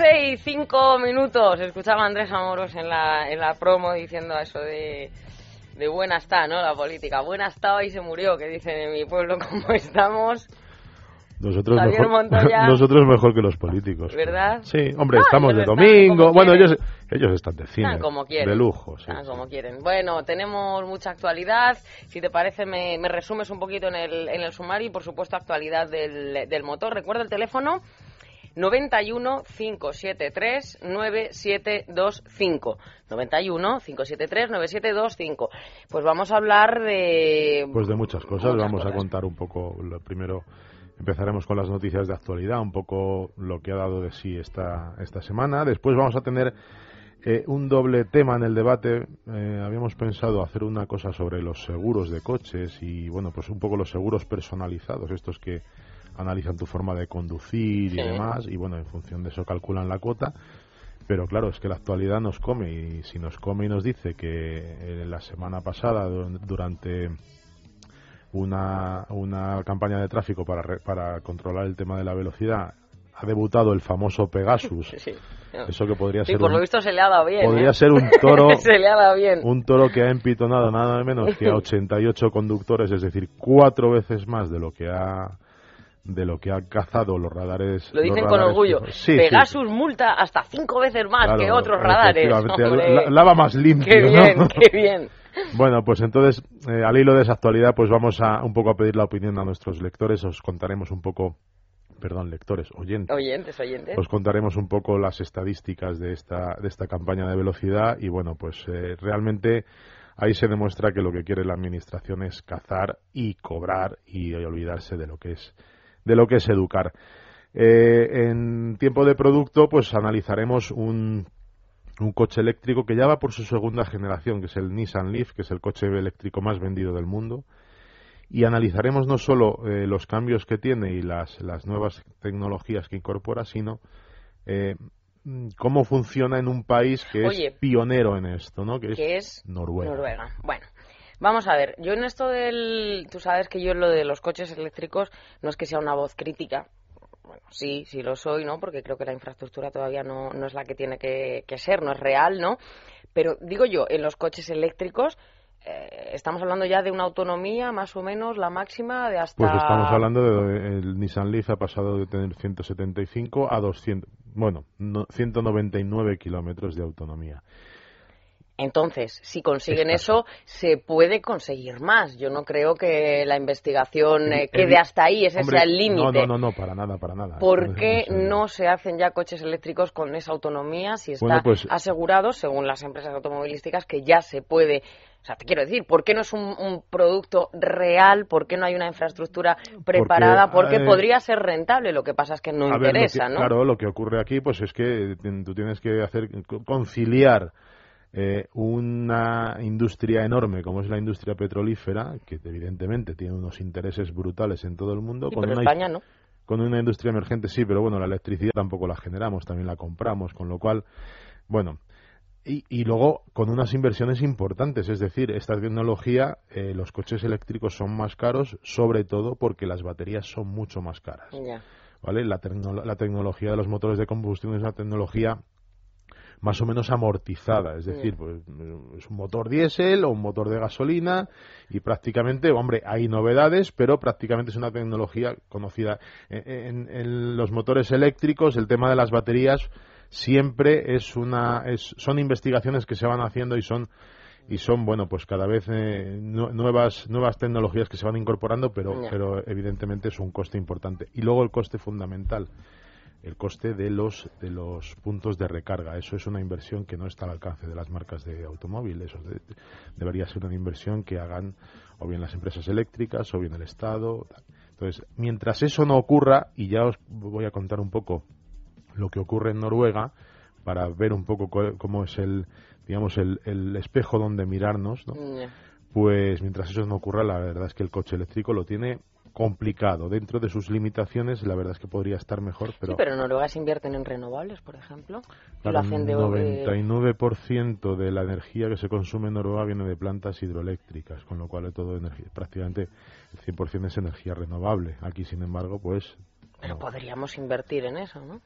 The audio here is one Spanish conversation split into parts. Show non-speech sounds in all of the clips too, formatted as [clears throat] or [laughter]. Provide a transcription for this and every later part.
12 y 5 minutos. Escuchaba a Andrés Amoros en la, en la promo diciendo eso de, de buena está, ¿no? La política. Buena estaba y se murió, que dicen en mi pueblo [laughs] cómo estamos. Nosotros Javier mejor, Montoya. [laughs] nosotros mejor que los políticos. ¿Verdad? Sí, hombre, Ah, estamos de domingo. como Bueno, quieren. ellos, ellos están de cine. Están como quieren. De lujo, sí. Están como quieren. Bueno, tenemos mucha actualidad. Si te parece, me, me resumes un poquito en el, en el sumario y, por supuesto, actualidad del, del motor. Recuerda el teléfono 91 573 9725. 91 573 9725. Pues vamos a hablar de. Pues de muchas cosas. Muchas Vamos a contar un poco. Lo primero, empezaremos con las noticias de actualidad, un poco lo que ha dado de sí esta, esta semana. Después vamos a tener eh, un doble tema en el debate. Eh, habíamos pensado hacer una cosa sobre los seguros de coches y, bueno, pues un poco los seguros personalizados, estos que analizan tu forma de conducir Sí. y demás, y bueno, en función de eso calculan la cuota. Pero claro, es que la actualidad nos come y si nos come y nos dice que eh, la semana pasada, du- durante una, una campaña de tráfico para, re- para controlar el tema de la velocidad, ha debutado el famoso Pegasus, [laughs] Sí, eso que podría Sí, ser por un, lo visto se le ha dado bien. podría ¿eh? ser un [laughs] toro se le ha dado bien. un toro que ha empitonado nada menos que a [laughs] 88 conductores, es decir, cuatro veces más de lo que ha de lo que han cazado los radares. Lo dicen con orgullo. Sí, sí, Pegasus multa hasta cinco veces más Claro, que otros radares. la- lava más limpio. qué ¿no? bien, qué bien. [laughs] Bueno, pues entonces, eh, al hilo de esa actualidad, pues vamos a un poco a pedir la opinión a nuestros lectores. Os contaremos un poco, perdón, lectores, oyentes. Oyentes, oyentes. Os contaremos un poco las estadísticas de esta, de esta campaña de velocidad y bueno, pues eh, realmente ahí se demuestra que lo que quiere la administración es cazar y cobrar y olvidarse de lo que es de lo que es educar. Eh, en tiempo de producto, pues analizaremos un, un coche eléctrico que ya va por su segunda generación, que es el Nissan Leaf, que es el coche eléctrico más vendido del mundo. Y analizaremos no solo eh, los cambios que tiene y las, las nuevas tecnologías que incorpora, sino eh, cómo funciona en un país que Oye. es pionero en esto, ¿no? Que es, que es Noruega. Noruega. Bueno, vamos a ver. Yo en esto del. Tú sabes que yo en lo de los coches eléctricos no es que sea una voz crítica. Bueno, sí, sí lo soy, ¿no? Porque creo que la infraestructura todavía no, no es la que tiene que, ser, no es real, ¿no? Pero digo yo, en los coches eléctricos. eh, estamos hablando ya de una autonomía más o menos la máxima de hasta Pues estamos hablando de el Nissan Leaf ha pasado de tener 175 a 200, bueno, no- 199 kilómetros de autonomía. Entonces, si consiguen eso, se puede conseguir más. Yo no creo que la investigación eh, quede hasta ahí, ese Hombre, sea el límite. No, no, no, no, para nada, para nada. ¿Por qué no se hacen ya coches eléctricos con esa autonomía si está Bueno, pues- asegurado, según las empresas automovilísticas, que ya se puede? O sea, te quiero decir, ¿por qué no es un, un producto real? ¿Por qué no hay una infraestructura preparada? Porque, eh, podría ser rentable. Lo que pasa es que no ver, interesa, que- ¿no? Claro, lo que ocurre aquí pues es que tú tienes que hacer conciliar eh, una industria enorme como es la industria petrolífera, que evidentemente tiene unos intereses brutales en todo el mundo, Sí, con pero una España no. con una industria emergente sí, pero bueno, la electricidad tampoco la generamos, también la compramos, con lo cual, bueno, y, y luego con unas inversiones importantes, es decir, esta tecnología, eh, los coches eléctricos son más caros, sobre todo porque las baterías son mucho más caras. Ya. ¿vale? La, tecno- la tecnología de los motores de combustión es una tecnología más o menos amortizada, es decir, pues, es un motor diésel o un motor de gasolina y prácticamente, hombre, hay novedades, pero prácticamente es una tecnología conocida. En, en- en los motores eléctricos, el tema de las baterías siempre es una, es, son investigaciones que se van haciendo y son y son bueno pues cada vez eh, nu- nuevas nuevas tecnologías que se van incorporando pero pero evidentemente es un coste importante. Y luego el coste fundamental el coste de los de los puntos de recarga eso es una inversión que no está al alcance de las marcas de automóvil eso de- debería ser una inversión que hagan o bien las empresas eléctricas o bien el estado. Entonces, mientras eso no ocurra, y ya os voy a contar un poco lo que ocurre en Noruega, para ver un poco cómo es el, digamos, el, el espejo donde mirarnos, ¿no? Pues mientras eso no ocurra, la verdad es que el coche eléctrico lo tiene complicado. Dentro de sus limitaciones, la verdad es que podría estar mejor. Pero... Sí, pero Noruega se invierten en renovables, por ejemplo. el 99% de la energía que se consume en Noruega viene de plantas hidroeléctricas, con lo cual todo energía, prácticamente el 100% es energía renovable. Aquí, sin embargo, pues... Pero podríamos invertir en eso, ¿no?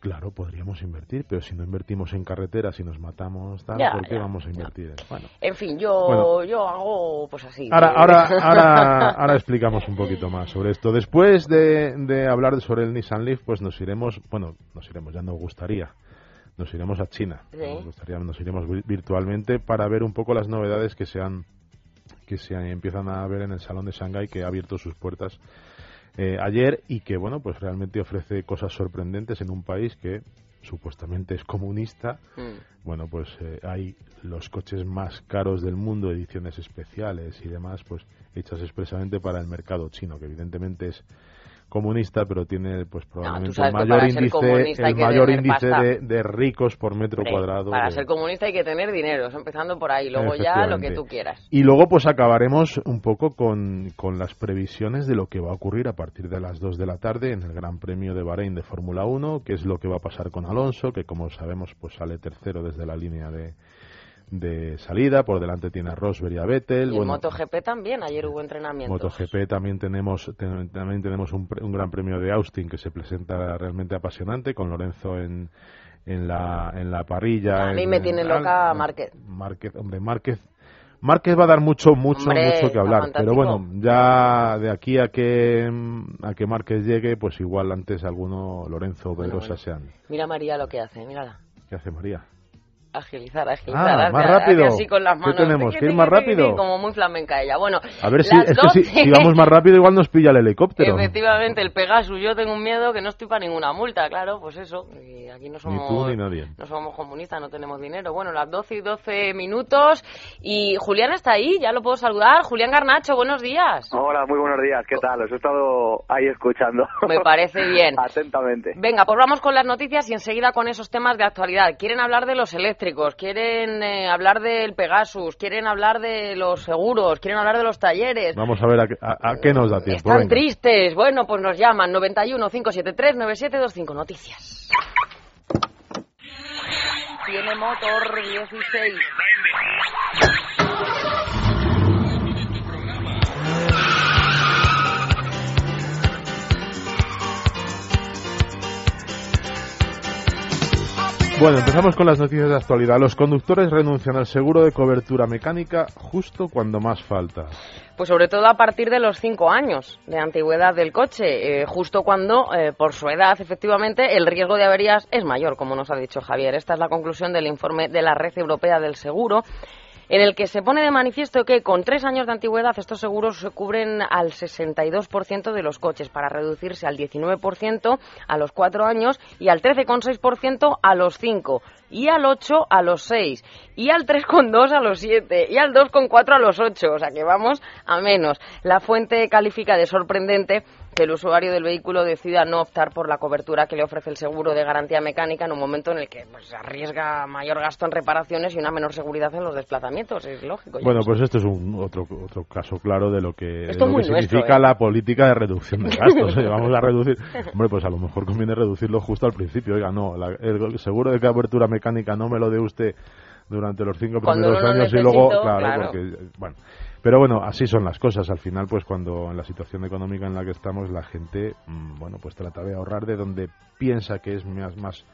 Claro, podríamos invertir, pero si no invertimos en carreteras y nos matamos, tal, ¿por qué vamos a invertir? Bueno. En fin, yo, yo hago pues así. Ahora, ahora, [laughs] ahora, ahora explicamos un poquito más sobre esto. Después de, de hablar sobre el Nissan Leaf, pues nos iremos, bueno, nos iremos, ya nos gustaría, nos iremos a China. Nos, gustaría, nos iremos virtualmente para ver un poco las novedades que se han que se empiezan a ver en el Salón de Shanghái que ha abierto sus puertas eh, ayer y que, bueno, pues realmente ofrece cosas sorprendentes en un país que supuestamente es comunista. Mm. Bueno, pues eh, hay los coches más caros del mundo, ediciones especiales y demás, pues hechas expresamente para el mercado chino, que evidentemente es comunista, pero tiene pues probablemente el mayor índice, el mayor índice de, ricos por metro cuadrado. Para ser comunista hay que tener dinero, empezando por ahí, luego ya lo que tú quieras. Y luego pues acabaremos un poco con, con las previsiones de lo que va a ocurrir a partir de las 2 de la tarde en el Gran Premio de Bahrein de Fórmula 1, qué es lo que va a pasar con Alonso, que como sabemos pues sale tercero desde la línea de de salida, por delante tiene a Rosberg y a Vettel. Y MotoGP también, ayer hubo entrenamiento. MotoGP también tenemos, también tenemos un, gran premio de Austin que se presenta realmente apasionante, con Lorenzo en, en, la, en la parrilla. A mí me tiene loca Márquez. Márquez, hombre, Márquez. Márquez va a dar mucho, mucho, mucho que hablar. Pero bueno, ya de aquí a que a que Márquez llegue, pues igual antes alguno Lorenzo o Pedrosa sean. Mira María lo que hace, mírala. ¿Qué hace María? Agilizar, agilizar. Ah, más rápido. Así con las manos. ¿Qué tenemos? ¿Que ir más rápido? Como muy flamenca ella. Bueno, a ver si, es que si, vamos [laughs] más rápido igual nos pilla el helicóptero. Efectivamente, el Pegasus. Yo tengo un miedo que no estoy para ninguna multa, claro, pues eso. Y aquí no somos, ni tú ni nadie. no somos comunistas, no tenemos dinero. Bueno, las 12 y 12 minutos. Y Julián está ahí, ya lo puedo saludar. Julián Garnacho, buenos días. Hola, muy buenos días. ¿Qué tal? Os he estado ahí escuchando. Me parece bien. [laughs] Atentamente. Venga, pues vamos con las noticias y enseguida con esos temas de actualidad. Quieren hablar de los eléctricos, quieren eh, hablar del Pegasus, quieren hablar de los seguros, quieren hablar de los talleres. Vamos a ver a, qué nos da tiempo. Están tristes. Bueno, pues nos llaman 91 573 9725 Noticias. Tiene motor 16. Bueno, empezamos con las noticias de actualidad. Los conductores renuncian al seguro de cobertura mecánica justo cuando más falta. Pues sobre todo a partir de los cinco años de antigüedad del coche, eh, justo cuando, eh, por su edad, efectivamente, el riesgo de averías es mayor, como nos ha dicho Javier. Esta es la conclusión del informe de la Red Europea del Seguro en el que se pone de manifiesto que con tres años de antigüedad estos seguros se cubren al 62% de los coches para reducirse al 19% a los cuatro años y al 13,6% a los cinco y al 8 a los 6 y al 3,2 a los 7 y al 2,4 a los 8, o sea que vamos a menos. La fuente califica de sorprendente que el usuario del vehículo decida no optar por la cobertura que le ofrece el seguro de garantía mecánica en un momento en el que pues, arriesga mayor gasto en reparaciones y una menor seguridad en los desplazamientos, es lógico. Bueno, pues esto es un otro, otro caso claro de lo que, significa ¿eh? la política de reducción de gastos. [laughs] Vamos a reducir, hombre, pues a lo mejor conviene reducirlo justo al principio. Oiga, no, el seguro de cobertura mecánica no me lo dé usted durante los cinco primeros años y luego, claro, porque, bueno. Pero bueno, así son las cosas. Al final, pues cuando en la situación económica en la que estamos, la gente, mm, bueno, pues trata de ahorrar de donde piensa que es más, más,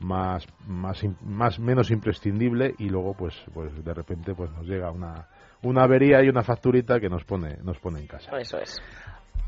más, más, más menos imprescindible y luego, pues, pues de repente, pues nos llega una, una avería y una facturita que nos pone, nos pone en casa. Eso es.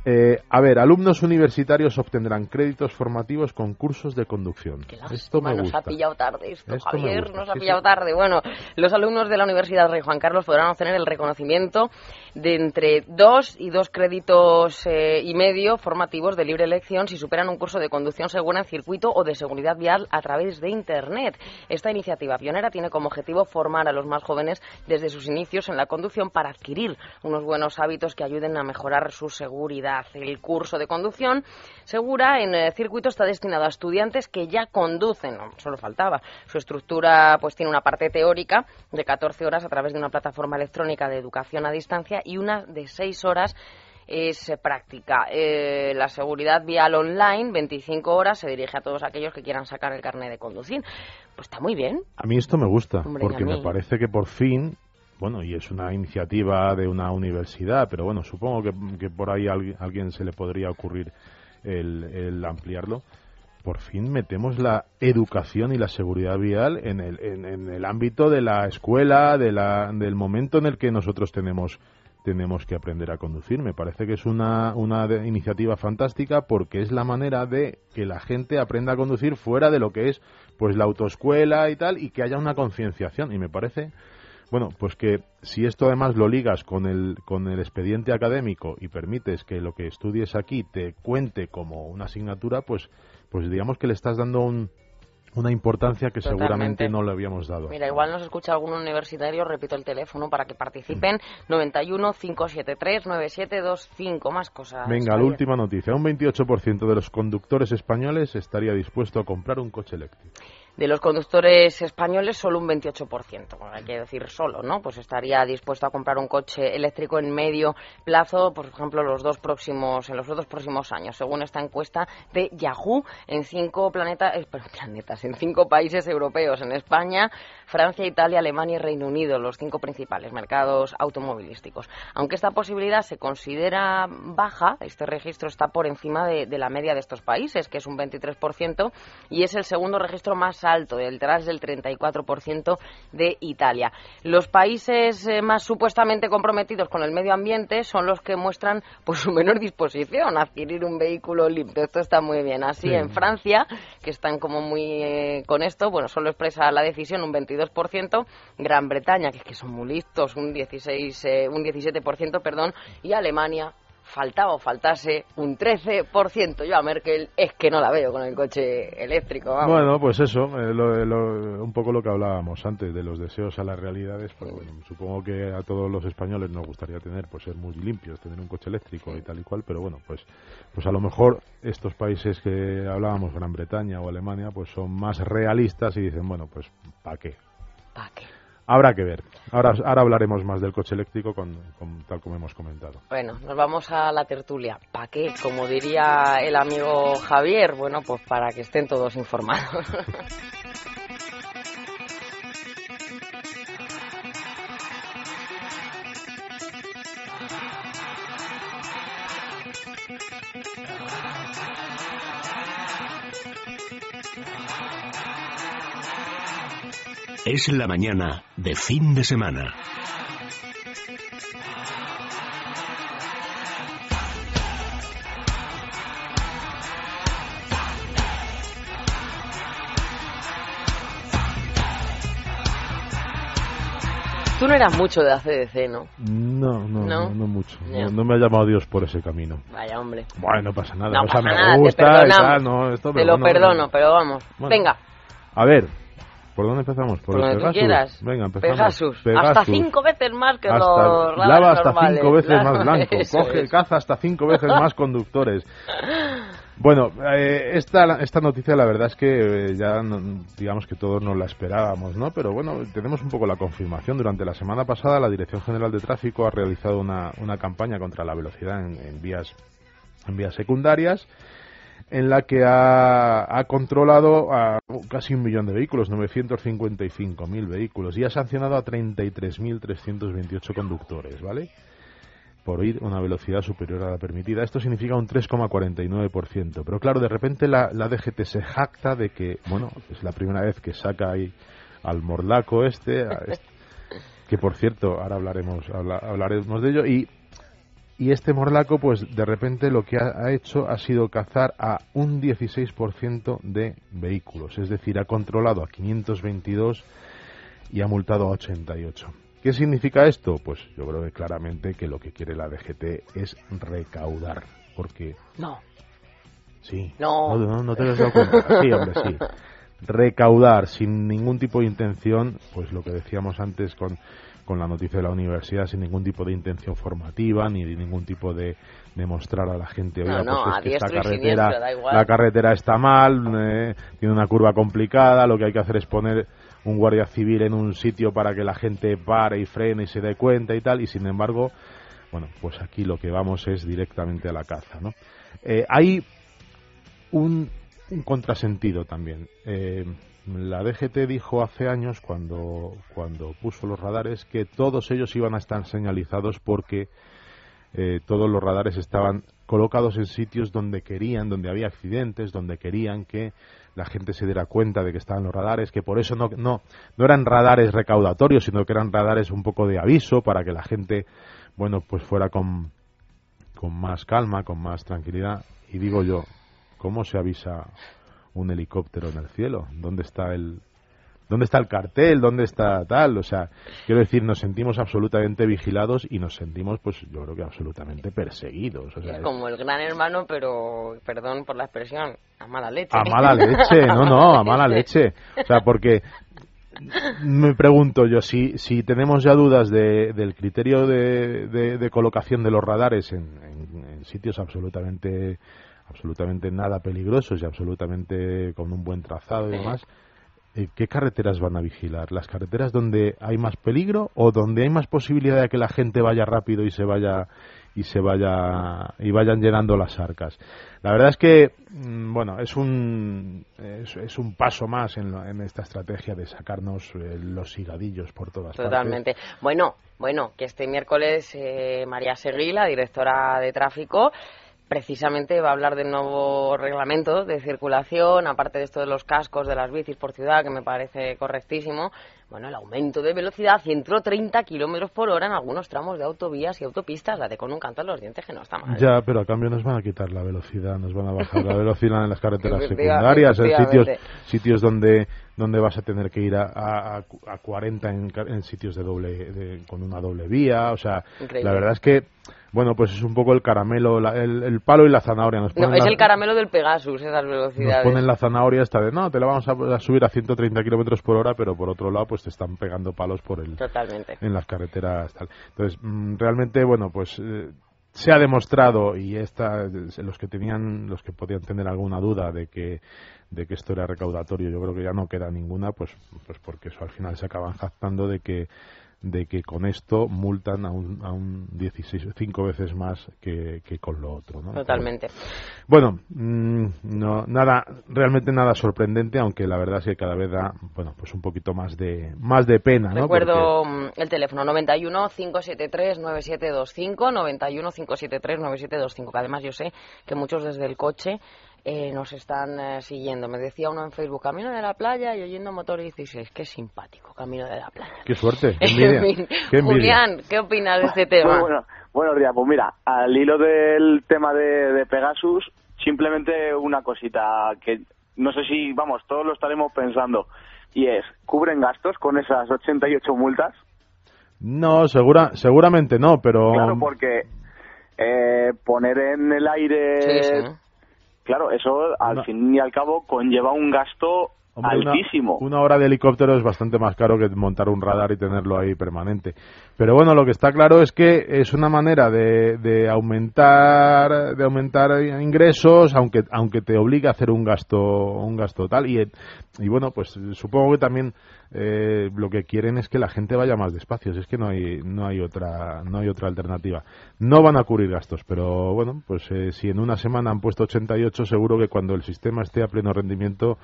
Eh, a ver, alumnos universitarios obtendrán créditos formativos con cursos de conducción. esto me Nos ha pillado tarde esto, Javier, nos ha pillado tarde. Bueno, los alumnos de la Universidad Rey Juan Carlos podrán obtener el reconocimiento de entre dos y dos créditos eh, y medio formativos de libre elección si superan un curso de conducción segura en circuito o de seguridad vial a través de Internet. Esta iniciativa pionera tiene como objetivo formar a los más jóvenes desde sus inicios en la conducción para adquirir unos buenos hábitos que ayuden a mejorar su seguridad El curso de conducción segura en el circuito está destinado a estudiantes que ya conducen, no, solo faltaba. Su estructura pues tiene una parte teórica de 14 horas a través de una plataforma electrónica de educación a distancia y una de 6 horas es práctica. Eh, la seguridad vial online, 25 horas, se dirige a todos aquellos que quieran sacar el carnet de conducir. Pues está muy bien. A mí esto me gusta, Hombre, porque me parece que por fin, bueno, y es una iniciativa de una universidad, pero bueno, supongo que, por ahí a alguien, se le podría ocurrir el, el ampliarlo. Por fin metemos la educación y la seguridad vial en el, en, en el ámbito de la escuela, de la, del momento en el que nosotros tenemos tenemos que aprender a conducir. Me parece que es una, una iniciativa fantástica porque es la manera de que la gente aprenda a conducir fuera de lo que es pues la autoescuela y tal y que haya una concienciación. Y me parece, bueno, pues que si esto además lo ligas con el, con el expediente académico y permites que lo que estudies aquí te cuente como una asignatura, pues, pues digamos que le estás dando un, una importancia que Totalmente. seguramente no le habíamos dado. Mira, igual nos escucha algún universitario, repito el teléfono para que participen, 91 573 9725, más cosas. Venga, la última noticia. Un 28% de los conductores españoles estaría dispuesto a comprar un coche eléctrico. De los conductores españoles, solo un 28%, bueno, hay que decir solo, ¿no? Pues estaría dispuesto a comprar un coche eléctrico en medio plazo, por ejemplo, los dos próximos, en los dos próximos años, según esta encuesta de Yahoo, en cinco planetas, eh, [laughs] planetas, en cinco países europeos, en España, Francia, Italia, Alemania y Reino Unido, los cinco principales mercados automovilísticos. Aunque esta posibilidad se considera baja, este registro está por encima de, de la media de estos países, que es un 23%, y es el segundo registro más alto, detrás del 34% de Italia. Los países eh, más supuestamente comprometidos con el medio ambiente son los que muestran pues su menor disposición a adquirir un vehículo limpio. Esto está muy bien. Así Sí. en Francia, que están como muy eh, con esto, bueno, solo expresa la decisión un 22%, Gran Bretaña, que es que son muy listos, un 16 eh, un 17%, perdón, y Alemania faltaba o faltase un 13%. Yo a Merkel es que no la veo con el coche eléctrico. vamos. Bueno, pues eso, eh, lo- lo- un poco lo que hablábamos antes de los deseos a las realidades, pero bueno, supongo que a todos los españoles nos gustaría tener, pues ser muy limpios, tener un coche eléctrico y tal y cual, pero bueno, pues, pues a lo mejor estos países que hablábamos, Gran Bretaña o Alemania, pues son más realistas y dicen, bueno, pues ¿para qué? ¿Pa' qué? Habrá que ver. Ahora, ahora hablaremos más del coche eléctrico, con, con- tal como hemos comentado. Bueno, nos vamos a la tertulia. ¿Para qué? Como diría el amigo Javier, bueno, pues para que estén todos informados. [laughs] Es la mañana de fin de semana. Tú no eras mucho de ACDC, ¿no? No, no, ¿No? no, no mucho. No, no me ha llamado Dios por ese camino. Vaya, hombre. Bueno, no pasa nada. No o sea, pasa me nada, te gusta y tal, no, esto, Te lo bueno, perdono, pero vamos. Bueno. Venga, A ver, ¿por dónde empezamos? por el Pegasus? quieras. Venga, empezamos. Pegasus. Hasta cinco veces más que Hasta- los lava hasta normales. cinco veces Claro, más [laughs] blanco, eso coge, es. caza hasta cinco veces más conductores. Bueno, eh, esta, esta noticia la verdad es que eh, ya no- digamos que todos nos la esperábamos, ¿no? Pero bueno, tenemos un poco la confirmación. Durante la semana pasada la Dirección General de Tráfico ha realizado una, una campaña contra la velocidad en, en vías en vías secundarias en la que ha, ha controlado a casi un millón de vehículos, 955.000 vehículos, y ha sancionado a 33.328 conductores, ¿vale? Por ir una velocidad superior a la permitida. Esto significa un 3,49%. Pero claro, de repente la, la DGT se jacta de que, bueno, es la primera vez que saca ahí al morlaco este, a este- que por cierto, ahora hablaremos, habla- hablaremos de ello, y y este morlaco, pues de repente lo que ha, hecho ha sido cazar a un 16% de vehículos. Es decir, ha controlado a 522 y ha multado a 88. ¿Qué significa esto? Pues yo creo que claramente que lo que quiere la DGT es recaudar. Porque, No, sí. No. No, no, no te habías dado cuenta. Sí, hombre, sí. Recaudar sin ningún tipo de intención, pues lo que decíamos antes con, con la noticia de la universidad sin ningún tipo de intención formativa ni de ningún tipo de, demostrar a la gente No, oiga, no, pues a es que esta carretera siniestro, la carretera está mal eh, tiene una curva complicada lo que hay que hacer es poner un guardia civil en un sitio para que la gente pare y frene y se dé cuenta y tal y sin embargo bueno pues aquí lo que vamos es directamente a la caza no Eh, hay un, un contrasentido también. Eh, la DGT dijo hace años, cuando, cuando puso los radares, que todos ellos iban a estar señalizados porque eh, todos los radares estaban colocados en sitios donde querían, donde había accidentes, donde querían que la gente se diera cuenta de que estaban los radares, que por eso no, no, no eran radares recaudatorios, sino que eran radares un poco de aviso para que la gente, bueno, pues fuera con, con más calma, con más tranquilidad. Y digo yo, ¿cómo se avisa un helicóptero en el cielo? ¿Dónde está el dónde está el cartel? ¿Dónde está tal? O sea, quiero decir, nos sentimos absolutamente vigilados y nos sentimos, pues yo creo que absolutamente perseguidos. O sea, Es como el gran hermano, pero, perdón por la expresión, a mala leche. a mala leche, [laughs] no, no, a mala leche. O sea, porque me pregunto yo, si, si tenemos ya dudas de- del criterio de, de- de colocación de los radares en, en- en sitios absolutamente, absolutamente nada peligrosos y absolutamente con un buen trazado y demás, eh, ¿qué carreteras van a vigilar? ¿Las carreteras donde hay más peligro o donde hay más posibilidad de que la gente vaya rápido y se vaya y se vaya y vayan llenando las arcas? La verdad es que mm, bueno es un es, es un paso más en, en esta estrategia de sacarnos eh, los higadillos por todas partes. Totalmente. Bueno, bueno, que este miércoles eh, María Seguí, la directora de tráfico, precisamente va a hablar del nuevo reglamento de circulación, aparte de esto de los cascos de las bicis por ciudad, que me parece correctísimo. Bueno, el aumento de velocidad, 130 kilómetros por hora en algunos tramos de autovías y autopistas, la de con un canto en los dientes, que no está mal. Ya, pero a cambio nos van a quitar la velocidad, nos van a bajar la [laughs] velocidad en las carreteras secundarias, en sitios, sitios donde donde vas a tener que ir a, a, a 40 en, en sitios de doble de- con una doble vía, o sea, Increíble. la verdad es que bueno, pues es un poco el caramelo, la- el, el palo y la zanahoria. Nos No, es la- el caramelo del Pegasus, esas nos velocidades. ponen la zanahoria esta de no, te la vamos a, a subir a 130 kilómetros por hora, pero por otro lado, pues te están pegando palos por el, Totalmente. en las carreteras tal. Entonces, mm, realmente, bueno, pues eh, se ha demostrado y esta, los que tenían, los que podían tener alguna duda de que de que esto era recaudatorio, yo creo que ya no queda ninguna, pues pues porque eso al final se acaban jactando de que de que con esto multan a un, a un 16, cinco veces más que, que con lo otro, ¿no? Totalmente. Bueno, mm, no, nada, realmente nada sorprendente, aunque la verdad es que cada vez da, bueno, pues un poquito más de, más de pena, ¿no? Recuerdo mm, el teléfono 91 573 9725 91 573 9725 que además yo sé que muchos desde el coche eh, nos están eh, siguiendo. Me decía uno en Facebook, camino de la playa y oyendo motor 16. Qué simpático, camino de la playa. Qué suerte, [laughs] qué En envidia, fin, qué envidia. Julián, ¿qué opinas de este tema? Muy bueno, buenos días. Pues mira, al hilo del tema de, de Pegasus, simplemente una cosita que no sé si, vamos, todos lo estaremos pensando. Y es, ¿cubren gastos con esas 88 multas? No, segura, seguramente no, pero Claro, porque eh, poner en el aire, Sí, sí. Claro, eso al Una- fin y al cabo conlleva un gasto Hombre, altísimo. Una, hora de helicóptero es bastante más caro que montar un radar y tenerlo ahí permanente. Pero bueno, lo que está claro es que es una manera de, de aumentar de aumentar ingresos, aunque aunque te obligue a hacer un gasto un gasto tal y y bueno, pues supongo que también eh, lo que quieren es que la gente vaya más despacio. Si es que no hay no hay otra no hay otra alternativa. No van a cubrir gastos, pero bueno, pues eh, si en una semana han puesto 88, seguro que cuando el sistema esté a pleno rendimiento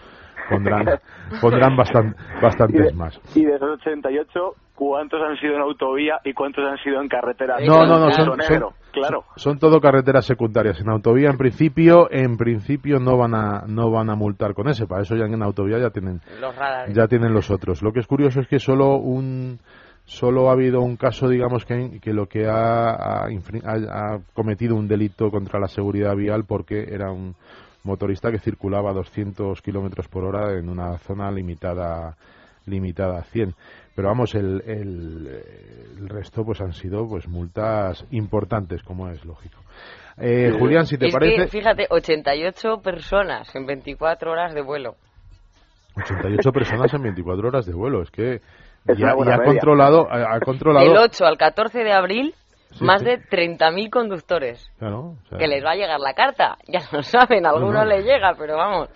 pondrán [laughs] pondrán bastan- y, bastantes de, más. y de esos 88, ¿cuántos han sido en autovía y cuántos han sido en carretera? No, no, no, son- son- claro. Son todo carreteras secundarias. En autovía, en principio, en principio no van a no van a multar con ese. Para eso ya en autovía ya tienen Los radares. ya tienen los otros. Lo que es curioso es que solo un solo ha habido un caso, digamos que, que lo que ha, cometido un delito contra la seguridad vial porque era un motorista que circulaba a 200 kilómetros por hora en una zona limitada limitada a 100. Pero vamos, el, el, el resto pues han sido pues multas importantes, como es lógico. Eh, Julián, si te es parece... que, fíjate, 88 personas en 24 horas de vuelo. 88 personas en 24 horas de vuelo. Es que Es y una ha, controlado, ha, ha controlado. Del 8 al 14 de abril, Sí, más sí. de 30.000 conductores. Claro, o sea, Que les va a llegar la carta. Ya lo saben, a algunos no. les llega, pero vamos.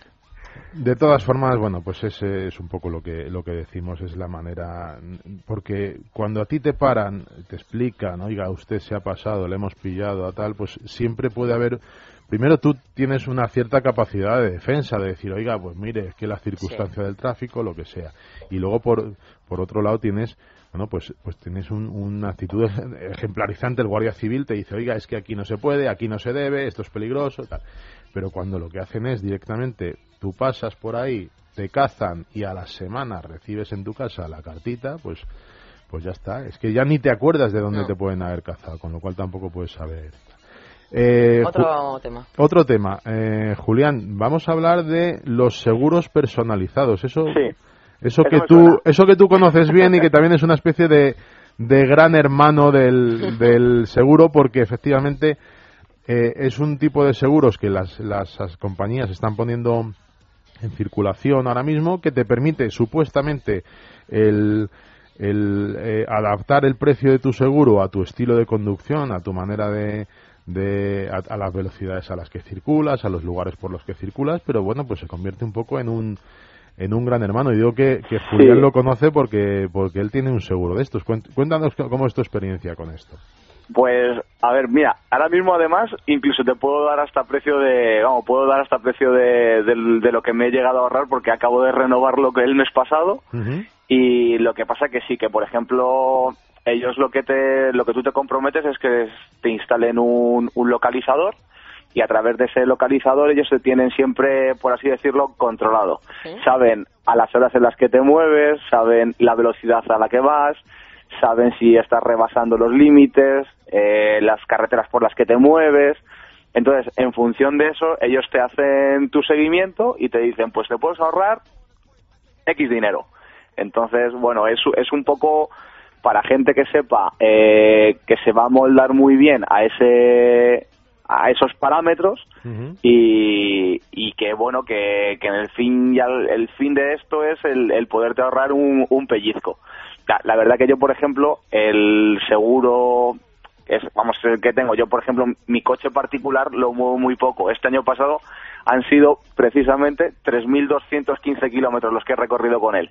De todas formas, bueno, pues ese es un poco lo que lo que decimos, es la manera, porque cuando a ti te paran, te explican, oiga, usted se ha pasado, le hemos pillado a tal, pues siempre puede haber, primero tú tienes una cierta capacidad de defensa, de decir, oiga, pues mire, es que la circunstancia del tráfico, lo que sea, y luego por por otro lado tienes bueno, pues, pues tienes un- una actitud [laughs] ejemplarizante. El guardia civil te dice, oiga, es que aquí no se puede, aquí no se debe, esto es peligroso, tal. Pero cuando lo que hacen es directamente, tú pasas por ahí, te cazan y a las semanas recibes en tu casa la cartita, pues, pues ya está. Es que ya ni te acuerdas de dónde No. te pueden haber cazado, con lo cual tampoco puedes saber. Eh, Otro tema. otro tema, eh, Julián, vamos a hablar de los seguros personalizados. Eso, Sí. eso Eso que tú, suena. eso que tú conoces bien y que también es una especie de, de gran hermano del, [laughs] del seguro, porque efectivamente eh, es un tipo de seguros que las, las, las compañías están poniendo en circulación ahora mismo que te permite supuestamente el, el, eh, adaptar el precio de tu seguro a tu estilo de conducción, a tu manera de, de a, a las velocidades a las que circulas, a los lugares por los que circulas, pero bueno, pues se convierte un poco en un en un gran hermano. Y digo que, que Julián Sí. lo conoce porque porque él tiene un seguro de estos. Cuént- Cuéntanos cómo es tu experiencia con esto. Pues, a ver, mira, ahora mismo además incluso te puedo dar hasta precio de, vamos, puedo dar hasta precio de, de lo que me he llegado a ahorrar porque acabo de renovar lo que el mes pasado y lo que pasa que sí, que por ejemplo ellos lo que te, lo que tú te comprometes es que te instalen un, un localizador y a través de ese localizador ellos te tienen siempre, por así decirlo, controlado. Sí. Saben a las horas en las que te mueves, saben la velocidad a la que vas, saben si estás rebasando los límites, eh, las carreteras por las que te mueves. Entonces, en función de eso, ellos te hacen tu seguimiento y te dicen, pues te puedes ahorrar X dinero. Entonces, bueno, es, es un poco para gente que sepa eh, que se va a moldar muy bien a ese a esos parámetros y, y que bueno que, que en el fin ya el, el fin de esto es el, el poderte ahorrar un, un pellizco la, la verdad que yo por ejemplo el seguro es vamos el que tengo yo por ejemplo mi coche particular lo muevo muy poco este año pasado han sido precisamente 3.215 kilómetros los que he recorrido con él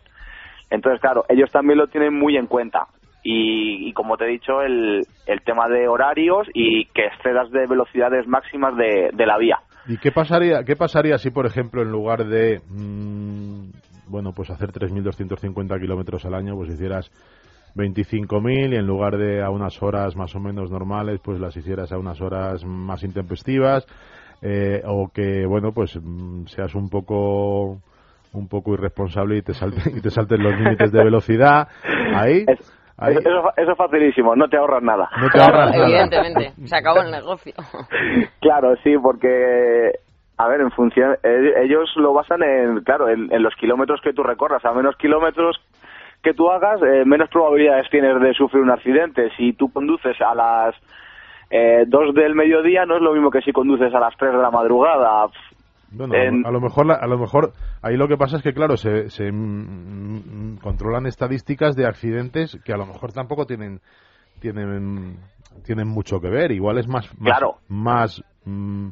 entonces, claro, ellos también lo tienen muy en cuenta. Y, y como te he dicho, el, el tema de horarios y que excedas de velocidades máximas de, de la vía. ¿Y qué pasaría, qué pasaría si, por ejemplo, en lugar de, mm, bueno, pues hacer 3.250 kilómetros al año, pues hicieras 25.000 y en lugar de a unas horas más o menos normales, pues las hicieras a unas horas más intempestivas eh, o que, bueno, pues mm, seas un poco un poco irresponsable y te salten, y te salten los límites de velocidad ahí, [laughs] Es- ahí Eso, eso, eso es facilísimo, no te ahorras nada. no te Claro, ahorras nada. evidentemente. Se acabó el negocio. [laughs] Claro, sí, porque, a ver, en función, eh, ellos lo basan en, claro, en, en los kilómetros que tú recorras. A menos kilómetros que tú hagas, eh, menos probabilidades tienes de sufrir un accidente. Si tú conduces a las eh, 2 del mediodía, no es lo mismo que si conduces a las 3 de la madrugada. Bueno, En- a lo mejor, la- a lo mejor ahí lo que pasa es que claro se, se mm, mm, controlan estadísticas de accidentes que a lo mejor tampoco tienen tienen tienen mucho que ver. Igual es más más, Claro. más mm,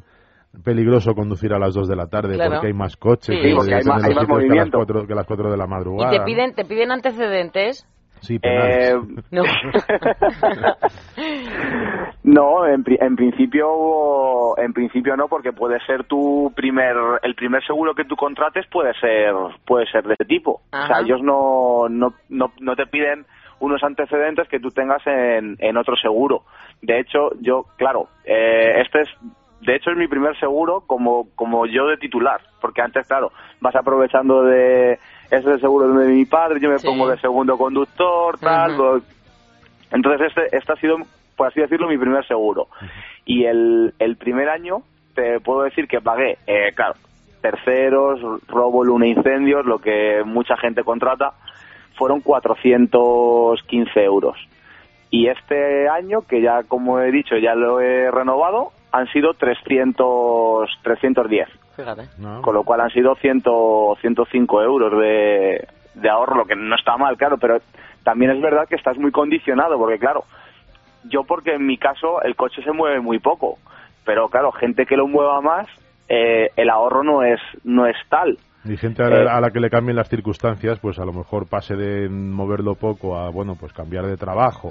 peligroso conducir a las 2 de la tarde Claro. porque hay más coches Sí, que porque hay en más- los hay más sitios que a las movimiento. 4 que a las 4 de la Y madrugada. te ¿no? piden, te piden antecedentes. Sí. Eh, No. [laughs] No, en, pri- en principio en principio no porque puede ser tu primer el primer seguro que tú contrates puede ser puede ser de ese tipo. O sea, ellos no, no no no te piden unos antecedentes que tú tengas en, en otro seguro. De hecho, yo claro, eh, este es de hecho es mi primer seguro como como yo de titular, porque antes claro, vas aprovechando de ese es el seguro de mi padre, yo me Sí. pongo de segundo conductor, tal, lo- entonces este, este ha sido, por así decirlo, mi primer seguro. Y el, el primer año te puedo decir que pagué, eh, claro, terceros, robo, luna, incendios, lo que mucha gente contrata, fueron 415 euros. Y este año, que ya como he dicho, ya lo he renovado, han sido 300, 310. Fíjate. ¿no? Con lo cual han sido 100, 105 euros de, de ahorro, lo que no está mal, claro, pero también es verdad que estás muy condicionado, porque claro, yo porque en mi caso el coche se mueve muy poco, pero claro, gente que lo mueva más, eh, el ahorro no es, no es tal. Y gente a la, a la que le cambien las circunstancias, pues a lo mejor pase de moverlo poco a, bueno, pues cambiar de trabajo.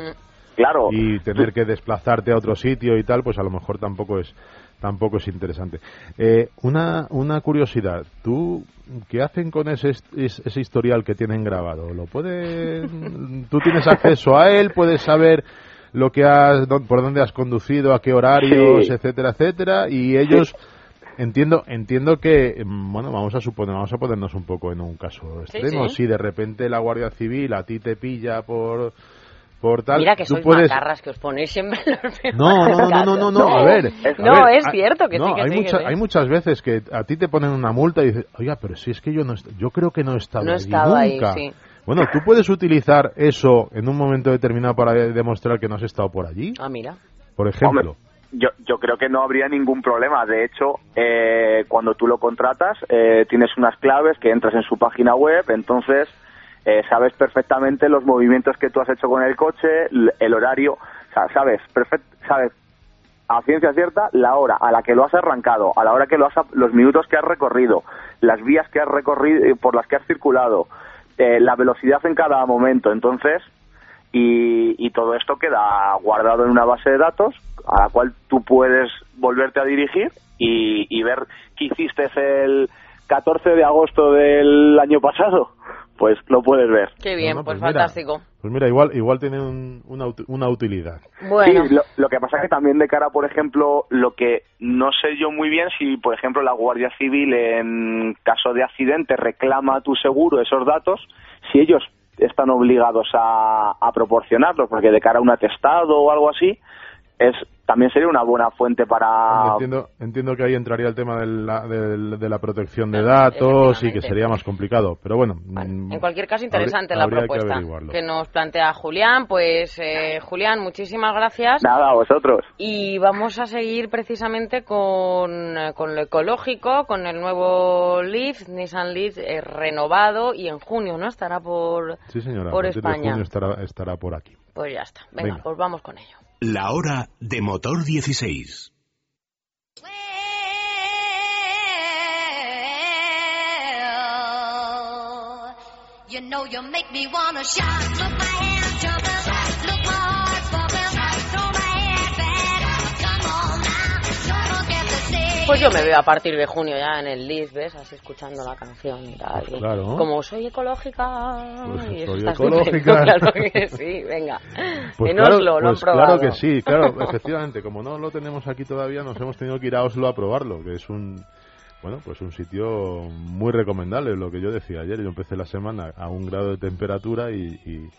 Claro. y tener que desplazarte a otro sitio y tal, pues a lo mejor tampoco es tampoco es interesante. Eh, una, una curiosidad, ¿tú qué hacen con ese, es- ese historial que tienen grabado? ¿Lo pueden, [laughs] ¿Tú tienes acceso a él? ¿Puedes saber lo que has, por dónde has conducido, a qué horarios, Sí. etcétera, etcétera? Y ellos... Entiendo, entiendo que, bueno, vamos a suponer, vamos a ponernos un poco en un caso extremo. sí. Si de repente la Guardia Civil a ti te pilla por, por tal, Mira que tú sois puedes, macarras que os ponéis siempre en los no, no, no, no, no, no, no, a ver. a No, ver, es hay- cierto que sí, que hay, sí, mucha- hay muchas veces que a ti te ponen una multa y dices, oiga, pero si es que yo no, yo creo que no he estado No he allí estado ahí, nunca. sí. Bueno, tú puedes utilizar eso en un momento determinado para de- demostrar que no has estado por allí, Ah, mira. por ejemplo. Hombre, yo, yo creo que no habría ningún problema. De hecho, eh, cuando tú lo contratas, eh, tienes unas claves que entras en su página web, entonces eh, sabes perfectamente los movimientos que tú has hecho con el coche, el horario, sabes, perfect, sabes a ciencia cierta la hora a la que lo has arrancado, a la hora que lo has, los minutos que has recorrido, las vías que has recorrido, eh, por las que has circulado, eh, la velocidad en cada momento. Entonces, y, y todo esto queda guardado en una base de datos a la cual tú puedes volverte a dirigir y, y ver qué hiciste el 14 de agosto del año pasado. Pues lo puedes ver. Qué bien, No, no, pues, mira, fantástico. pues mira, igual, igual tiene un- una, una utilidad. Bueno, Sí, lo, lo que pasa que también de cara, por ejemplo, lo que no sé yo muy bien si, por ejemplo, la Guardia Civil en caso de accidente reclama a tu seguro esos datos, si ellos están obligados a, a proporcionarlos, porque de cara a un atestado o algo así, es también sería una buena fuente para... Entiendo, entiendo que ahí entraría el tema de la, del- de la protección de datos y que sería más complicado. Pero bueno, Vale. mm, En cualquier caso, interesante la habría que propuesta averiguarlo. que, nos plantea Julián. Pues, eh, Julián, muchísimas gracias. Nada, a vosotros. Y vamos a seguir precisamente con, eh, con lo ecológico, con el nuevo Leaf, Nissan Leaf eh, renovado y en junio, ¿no? Estará por, Sí, señora, por de España. junio estará, estará por aquí. Pues ya está. Venga, Venga. pues vamos con ello. La hora de motor 16. Well, you know you make me wanna shout. Pues yo me veo a partir de junio ya en el Leaf, ¿ves? Así escuchando la canción y tal. Pues claro. Como soy ecológica. Pues soy ecológica. [laughs] Claro que sí, venga. Pues en claro, Oslo lo han pues probado. claro que sí, claro, efectivamente. Como no lo tenemos aquí todavía, nos hemos tenido que ir a Oslo a probarlo, que es un, bueno, pues un sitio muy recomendable, lo que yo decía ayer. Yo empecé la semana a un grado de temperatura y, y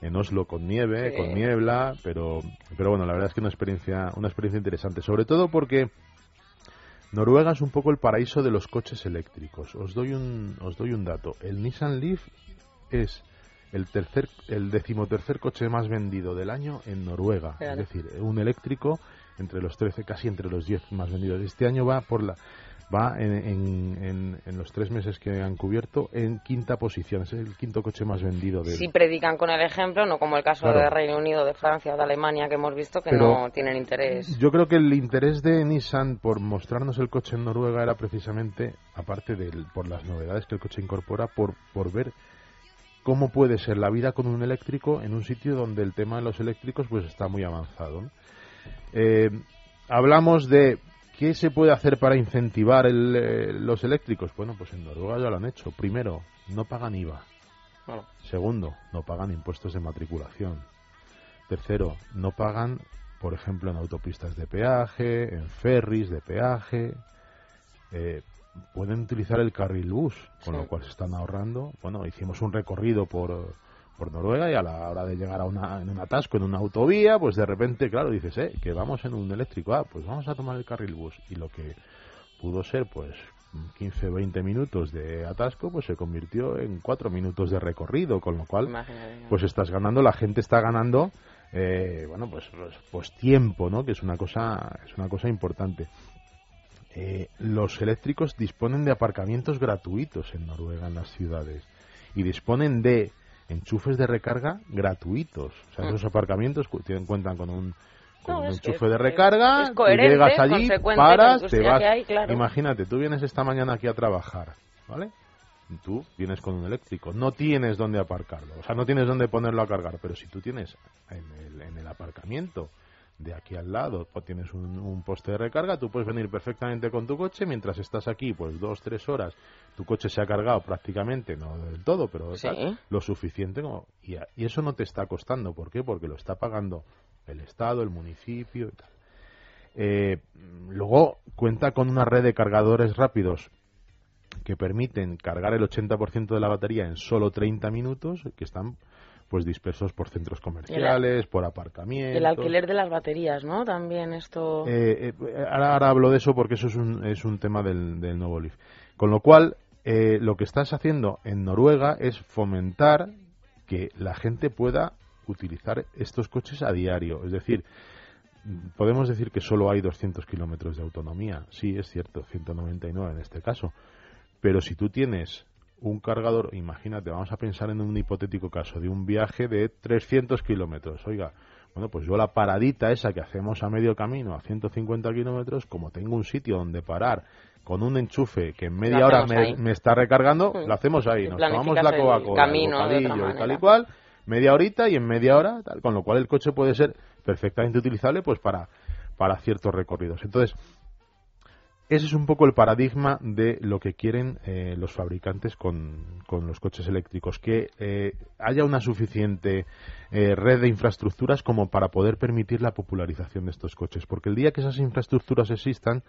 en Oslo con nieve, Sí. con niebla, pero, pero bueno, la verdad es que una experiencia, una experiencia interesante, sobre todo porque Noruega es un poco el paraíso de los coches eléctricos. Os doy un, os doy un dato. El Nissan Leaf es el tercer, el decimotercer coche más vendido del año en Noruega. Es decir, un eléctrico entre los 13, casi entre los 10 más vendidos. Este año va por la va en, en, en- en los tres meses que han cubierto en quinta posición. Es el quinto coche más vendido del, Sí predican con el ejemplo, no como el caso Claro. de Reino Unido, de Francia o de Alemania que hemos visto que Pero- no tienen interés. Yo creo que el interés de Nissan por mostrarnos el coche en Noruega era precisamente, aparte de por las novedades que el coche incorpora, por, por ver cómo puede ser la vida con un eléctrico en un sitio donde el tema de los eléctricos pues está muy avanzado. ¿no? Eh, hablamos de qué se puede hacer para incentivar el, eh, los eléctricos. Bueno, pues en Noruega ya lo han hecho. Primero, no pagan IVA. Bueno, Segundo, no pagan impuestos de matriculación. Tercero, no pagan, por ejemplo, en autopistas de peaje, en ferries de peaje. Eh, pueden utilizar el carril bus, con Sí. lo cual se están ahorrando. Bueno, hicimos un recorrido por, por Noruega y a la hora de llegar a una, en un atasco, en una autovía, pues de repente, claro, dices, eh, que vamos en un eléctrico, ah, pues vamos a tomar el carril bus. Y lo que pudo ser, pues, 15, 20 minutos de atasco, pues se convirtió en 4 minutos de recorrido, con lo cual, pues estás ganando, la gente está ganando, eh, bueno, pues, pues, pues tiempo, ¿no? Que es una cosa, es una cosa importante. Eh, los eléctricos disponen de aparcamientos gratuitos en Noruega, en las ciudades. y disponen de enchufes de recarga gratuitos. O sea, Mm. esos aparcamientos cu- cuentan con un, con No, un es enchufe es- de recarga, es tú coherente, llegas allí, paras, te vas. que hay, claro. Imagínate, tú vienes esta mañana aquí a trabajar, ¿vale? Y Tú vienes con un eléctrico, no tienes dónde aparcarlo, o sea, no tienes dónde ponerlo a cargar, pero si tú tienes en el, en el aparcamiento de aquí al lado, pues tienes un, un poste de recarga, tú puedes venir perfectamente con tu coche, mientras estás aquí, pues dos, tres horas, tu coche se ha cargado prácticamente, no del todo, pero Sí. tal, lo suficiente como... Y, a- y eso no te está costando, ¿por qué? Porque lo está pagando el Estado, el municipio y tal. Eh, luego cuenta con una red de cargadores rápidos que permiten cargar el 80% de la batería en solo 30 minutos, que están pues dispersos por centros comerciales, por aparcamientos. El alquiler de las baterías, ¿no? También esto... Eh, eh, ahora, ahora hablo de eso porque eso es un, es un tema del, del nuevo Leaf. Con lo cual, eh, lo que estás haciendo en Noruega es fomentar que la gente pueda utilizar estos coches a diario. Es decir, podemos decir que solo hay 200 kilómetros de autonomía. Sí, es cierto, 199 en este caso. Pero si tú tienes un cargador, imagínate, vamos a pensar en un hipotético caso de un viaje de 300 kilómetros. Oiga, bueno, pues yo la paradita esa que hacemos a medio camino, a 150 kilómetros, como tengo un sitio donde parar con un enchufe que en media hora me, está recargando, Mm. lo hacemos ahí. Nos tomamos la el Coca-Cola, el bocadillo y tal y cual, media horita y en media hora, tal, con lo cual el coche puede ser perfectamente utilizable pues para, para ciertos recorridos. Entonces, ese es un poco el paradigma de lo que quieren eh, los fabricantes con, con los coches eléctricos, que eh, haya una suficiente eh, red de infraestructuras como para poder permitir la popularización de estos coches, porque el día que esas infraestructuras existan,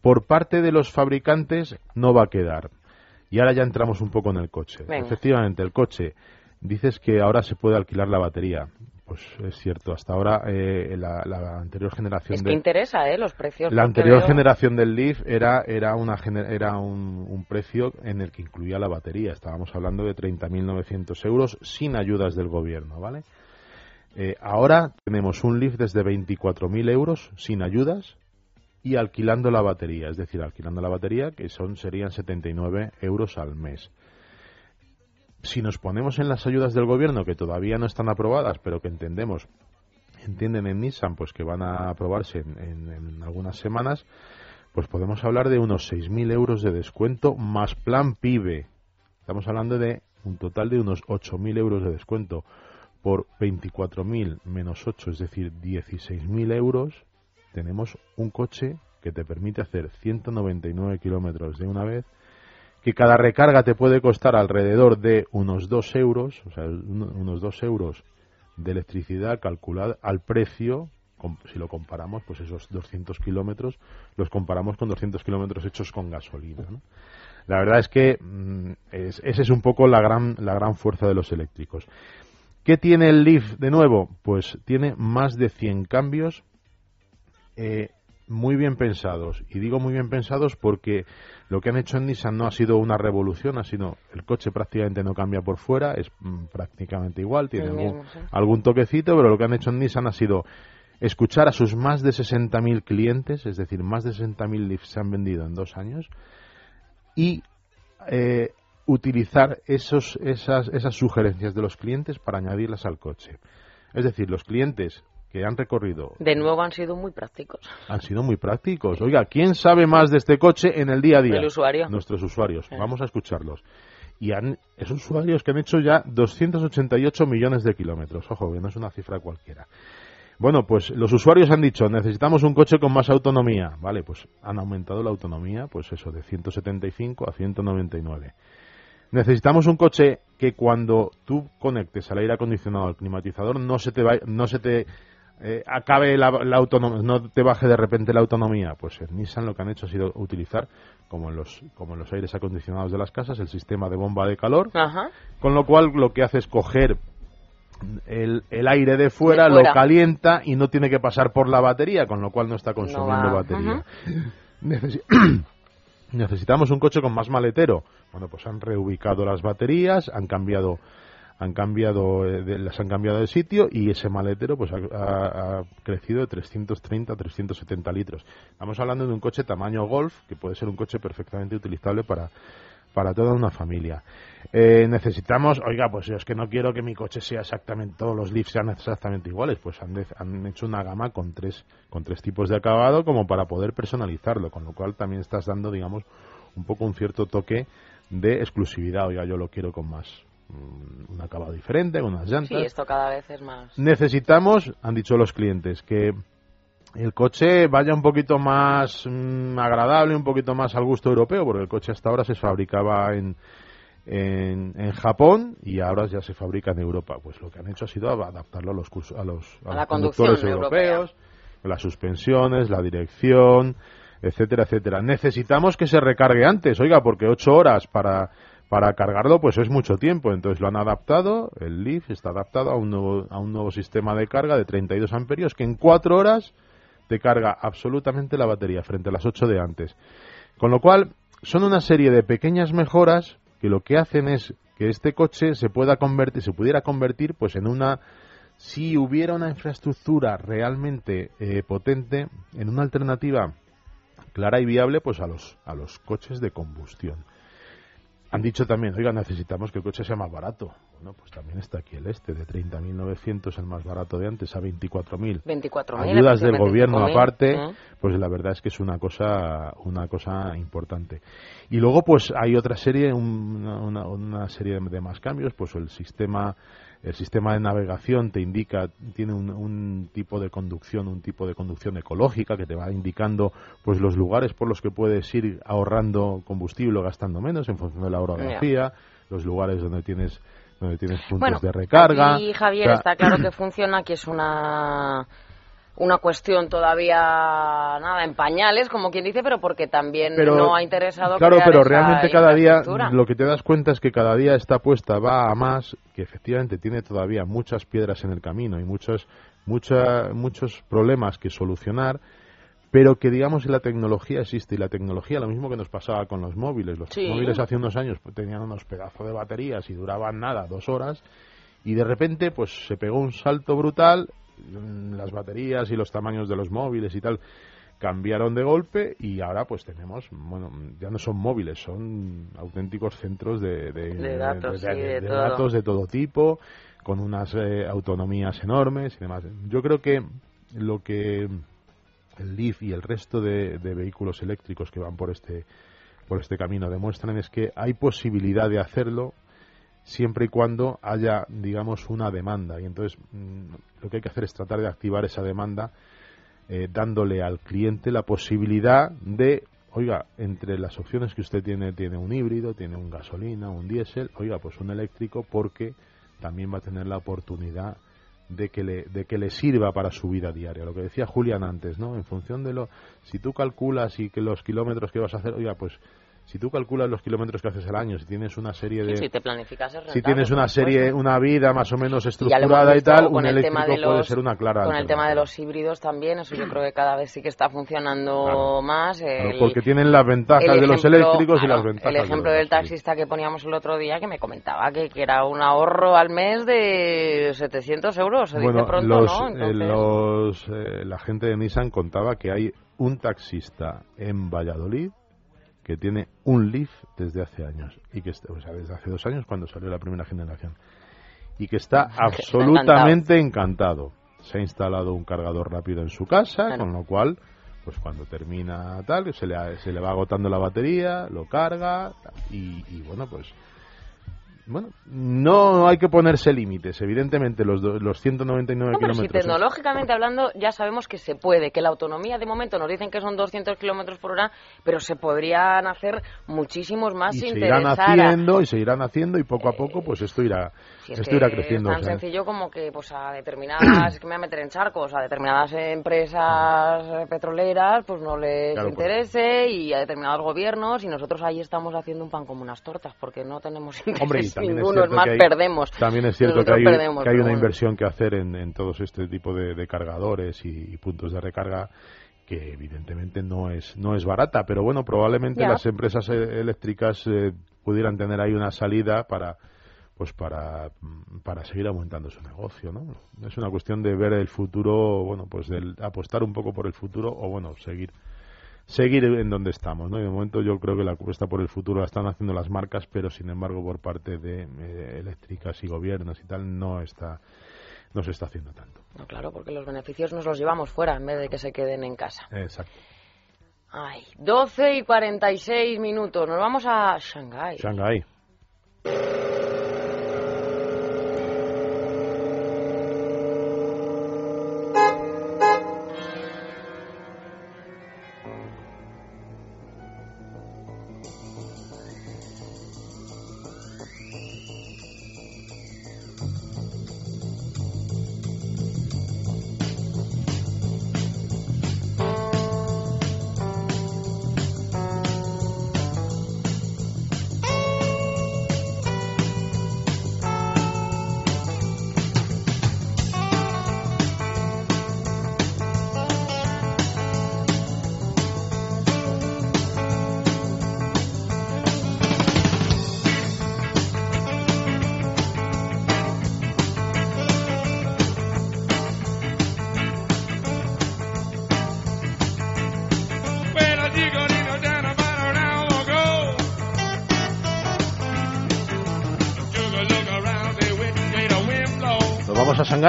por parte de los fabricantes no va a quedar. Y ahora ya entramos un poco en el coche. Venga. Efectivamente, el coche, dices que ahora se puede alquilar la batería. Pues es cierto, hasta ahora eh, la, la anterior generación Es que de... interesa, ¿eh? Los precios. La anterior veo- generación del Leaf era, era, una, era un, un precio en el que incluía la batería. Estábamos hablando de 30.900 euros sin ayudas del gobierno, ¿vale? Eh, ahora tenemos un Leaf desde 24.000 euros sin ayudas y alquilando la batería. Es decir, alquilando la batería que son serían 79 euros al mes. Si nos ponemos en las ayudas del gobierno que todavía no están aprobadas, pero que entendemos entienden en Nissan pues que van a aprobarse en, en- algunas semanas, pues podemos hablar de unos 6.000 euros de descuento más plan PIBE. Estamos hablando de un total de unos 8.000 euros de descuento por 24.000 menos 8, es decir, 16.000 euros. Tenemos un coche que te permite hacer 199 kilómetros de una vez, que cada recarga te puede costar alrededor de unos 2 euros, o sea, un- unos 2 euros de electricidad calculada al precio, si lo comparamos, pues esos 200 kilómetros, los comparamos con 200 kilómetros hechos con gasolina. La verdad es que mm, es, esa es un poco la gran, la gran fuerza de los eléctricos. ¿Qué tiene el Leaf de nuevo? Pues tiene más de 100 cambios eh, muy bien pensados. Y digo muy bien pensados porque lo que han hecho en Nissan no ha sido una revolución, ha sido el coche prácticamente no cambia por fuera, es mm, prácticamente igual, tiene El algún, mismo, sí. algún toquecito, pero lo que han hecho en Nissan ha sido escuchar a sus más de 60.000 clientes, es decir, más de 60.000 Leafs se han vendido en dos años, y eh, utilizar esos, esas, esas sugerencias de los clientes para añadirlas al coche. Es decir, los clientes que han recorrido De nuevo han sido muy prácticos. han sido muy prácticos. Oiga, ¿quién sabe más de este coche en el día a día? El usuario. Nuestros usuarios. Eh. Vamos a escucharlos. Y han, esos usuarios que han hecho ya 288 millones de kilómetros. Ojo, que no es una cifra cualquiera. Bueno, pues los usuarios han dicho, necesitamos un coche con más autonomía. Vale, pues han aumentado la autonomía, pues eso, de 175 a 199. Necesitamos un coche que cuando tú conectes al aire acondicionado, al climatizador, no se te, va, no se te eh, acabe la, la autonomía, no te baje de repente la autonomía. Pues en Nissan lo que han hecho ha sido utilizar, como en los, como en los aires acondicionados de las casas, el sistema de bomba de calor, Ajá. con lo cual lo que hace es coger el, el aire de fuera, De lo calienta y no tiene que pasar por la batería, con lo cual no está consumiendo batería. [clears throat] Necesi- [clears throat] Necesitamos un coche con más maletero. Bueno, pues han reubicado las baterías, han cambiado han cambiado eh, de- las han cambiado de sitio y ese maletero pues ha, crecido de 330 a 370 litros. Estamos hablando de un coche tamaño Golf que puede ser un coche perfectamente utilizable para para toda una familia. Eh, necesitamos, oiga, pues yo es que no quiero que mi coche sea exactamente, todos los Leaf sean exactamente iguales, pues han, de- han hecho una gama con tres, con tres tipos de acabado como para poder personalizarlo, con lo cual también estás dando, digamos, un poco un cierto toque de exclusividad, oiga, yo lo quiero con más, un acabado diferente, con unas llantas. Sí, esto cada vez es más. Necesitamos, han dicho los clientes, que el coche vaya un poquito más mm, agradable, un poquito más al gusto europeo, porque el coche hasta ahora se fabricaba en, en, en Japón y ahora ya se fabrica en Europa. Pues lo que han hecho ha sido adaptarlo a los, curso- a los, a A los la conducción conductores europea. europeos, las suspensiones, la dirección, etcétera, etcétera. Necesitamos que se recargue antes, oiga, porque ocho horas para para cargarlo pues es mucho tiempo, entonces lo han adaptado, el Leaf está adaptado a un nuevo, a un nuevo sistema de carga de 32 amperios que en cuatro horas te carga absolutamente la batería frente a las 8 de antes. Con lo cual, son una serie de pequeñas mejoras que lo que hacen es que este coche se pueda convertir, se pudiera convertir pues en una si hubiera una infraestructura realmente eh, potente, en una alternativa clara y viable pues a los a los coches de combustión. Han dicho también, oiga, necesitamos que el coche sea más barato. Bueno, pues también está aquí el este, de 30.900 el más barato de antes a 24.000 24.000. ayudas del 25.000, gobierno aparte, ¿eh? pues la verdad es que es una cosa una cosa importante. Y luego pues hay otra serie, un- una, una- una serie de más cambios, pues el sistema el sistema de navegación te indica tiene un, un tipo de conducción, un tipo de conducción ecológica que te va indicando pues los lugares por los que puedes ir ahorrando combustible o gastando menos en función de la orografía, los lugares donde tienes donde tienes puntos Bueno, de recarga. aquí, Javier, O sea, está claro que funciona, que es una una cuestión todavía nada en pañales, como quien dice, pero porque también pero, no ha interesado claro pero esa realmente cada día lo que te das cuenta es que cada día esta apuesta va a más que efectivamente tiene todavía muchas piedras en el camino y muchos mucha- muchos problemas que solucionar pero que digamos la tecnología existe y la tecnología lo mismo que nos pasaba con los móviles los Sí. móviles hace unos años pues, tenían unos pedazos de baterías y duraban nada dos horas y de repente pues se pegó un salto brutal las baterías y los tamaños de los móviles y tal cambiaron de golpe y ahora pues tenemos bueno ya no son móviles son auténticos centros de, de, De datos, de- sí, datos de todo tipo con unas eh, autonomías enormes y demás. Yo creo que lo que el Leaf y el resto de, de vehículos eléctricos que van por este por este camino demuestran es que hay posibilidad de hacerlo siempre y cuando haya, digamos, una demanda. Y entonces mm, lo que hay que hacer es tratar de activar esa demanda eh, dándole al cliente la posibilidad de, oiga, entre las opciones que usted tiene, tiene un híbrido, tiene un gasolina, un diésel, oiga, pues un eléctrico porque también va a tener la oportunidad de que le de que le sirva para su vida diaria lo que decía Julián antes no en función de lo si tú calculas y que los kilómetros que vas a hacer oiga pues si tú calculas los kilómetros que haces al año si tienes una serie de Sí, si te planificas es si rentable, tienes por una serie, una vida más o menos estructurada y tal, un el eléctrico de puede ser una clara Con el tema de los híbridos también, eso yo creo que cada vez sí que está funcionando Claro. más. Claro, porque tienen las ventajas de los eléctricos y las ventajas El ejemplo del taxista que poníamos el otro día que me comentaba que, que era un ahorro al mes de 700 euros, se Bueno, dice pronto, los, ¿no? eh, Entonces, los, eh, la gente de Nissan contaba que hay un taxista en Valladolid que tiene un Leaf desde hace años y que está, o sea, desde hace dos años cuando salió la primera generación y que está [laughs] absolutamente encantado. Se ha instalado un cargador rápido en su casa, Claro. con lo cual, pues cuando termina tal, se le, se le va agotando la batería, lo carga y, y bueno, pues bueno, no hay que ponerse límites. Evidentemente, los, do- los 199 No, pero si kilómetros. tecnológicamente hablando ya sabemos que se puede, que la autonomía de momento nos dicen que son 200 kilómetros por hora, pero se podrían hacer muchísimos más y se irán haciendo y se irán haciendo y poco a poco pues esto irá Si es esto que irá creciendo Es tan sea, sencillo como que pues a determinadas, es que me voy a meter en charcos, a determinadas empresas eh, petroleras pues no les Claro, pues. interese y a determinados gobiernos y nosotros ahí estamos haciendo un pan como unas tortas porque no tenemos [laughs] interés Hombre, es ninguno, es más hay- perdemos. también es cierto que hay, perdemos, que hay pero una inversión que hacer en, en todos este tipo de, de cargadores y, y puntos de recarga que evidentemente no es no es barata pero bueno probablemente las empresas eh, eléctricas eh, pudieran tener ahí una salida para pues para, para seguir aumentando su negocio, ¿no? Es una cuestión de ver el futuro, bueno, pues del apostar un poco por el futuro o bueno, seguir seguir en donde estamos. ¿no? Y de momento yo creo que la apuesta por el futuro la están haciendo las marcas, pero sin embargo por parte de eh, eléctricas y gobiernos y tal no está no se está haciendo tanto. No, claro, porque los beneficios nos los llevamos fuera en vez de que se queden en casa. Exacto. Ay, 12 y 46 minutos. Nos vamos a Shanghái. Shanghái.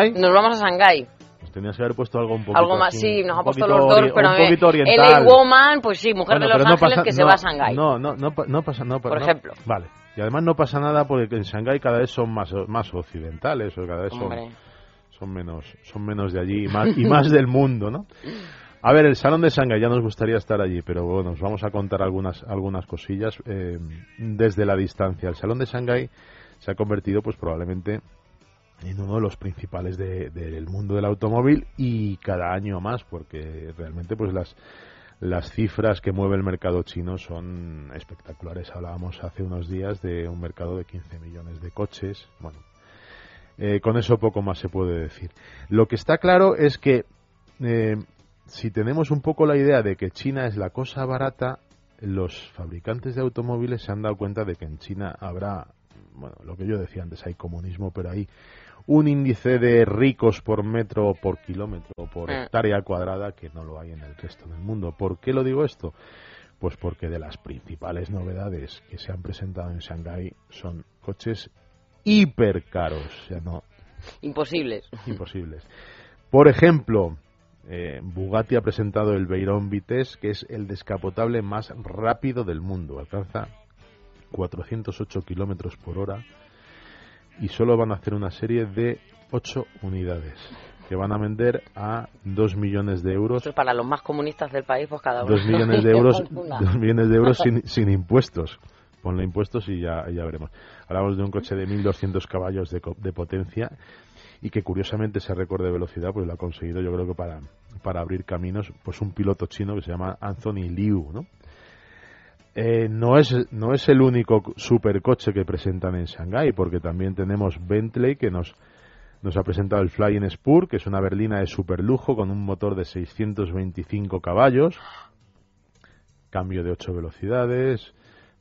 Shanghái? Nos vamos a Shanghái. Pues tenías que haber puesto algo un poquito Algo más, así, sí, nos ha puesto los dos, ori- pero un poquito oriental. LA Woman, pues sí, mujer Bueno, de Los no Ángeles pasa- que se no, va a Shanghái. No, no, no, no pasa no, pa- Por no- ejemplo. Vale. Y además no pasa nada porque en Shanghái cada vez son más más occidentales o cada vez son, son menos son menos de allí y más y más del mundo, ¿no? A ver, el Salón de Shanghái ya nos gustaría estar allí, pero bueno, os vamos a contar algunas algunas cosillas eh, desde la distancia. El Salón de Shanghái se ha convertido, pues probablemente en uno de los principales de- del mundo del automóvil y cada año más, porque realmente pues las las cifras que mueve el mercado chino son espectaculares. Hablábamos hace unos días de un mercado de 15 millones de coches. Bueno, eh, con eso poco más se puede decir. Lo que está claro es que eh, si tenemos un poco la idea de que China es la cosa barata, los fabricantes de automóviles se han dado cuenta de que en China habrá, bueno, lo que yo decía antes, hay comunismo, pero hay un índice de ricos por metro o por kilómetro o por Mm. hectárea cuadrada que no lo hay en el resto del mundo. ¿Por qué lo digo esto? Pues porque de las principales novedades que se han presentado en Shanghái son coches hiper caros, o sea, no Imposibles. imposibles. Por ejemplo, eh, Bugatti ha presentado el Veyron Vitesse, que es el descapotable más rápido del mundo. Alcanza 408 kilómetros por hora y solo van a hacer una serie de 8 unidades que van a vender a 2 millones de euros. Esto es para los más comunistas del país, pues cada uno. 2 millones [laughs] de euros. 2 millones de euros sin, sin impuestos. Ponle impuestos y ya, ya veremos. Hablamos de un coche de 1.200 caballos de, de potencia y que curiosamente ese récord de velocidad pues lo ha conseguido yo creo que para, para abrir caminos pues un piloto chino que se llama Anthony Liu, ¿no? Eh, no, es, no es el único supercoche que presentan en Shanghái, porque también tenemos Bentley que nos, nos ha presentado el Flying Spur, que es una berlina de superlujo con un motor de 625 caballos, cambio de 8 velocidades,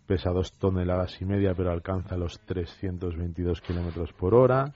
pesa 2 toneladas y media, pero alcanza los 322 kilómetros por hora.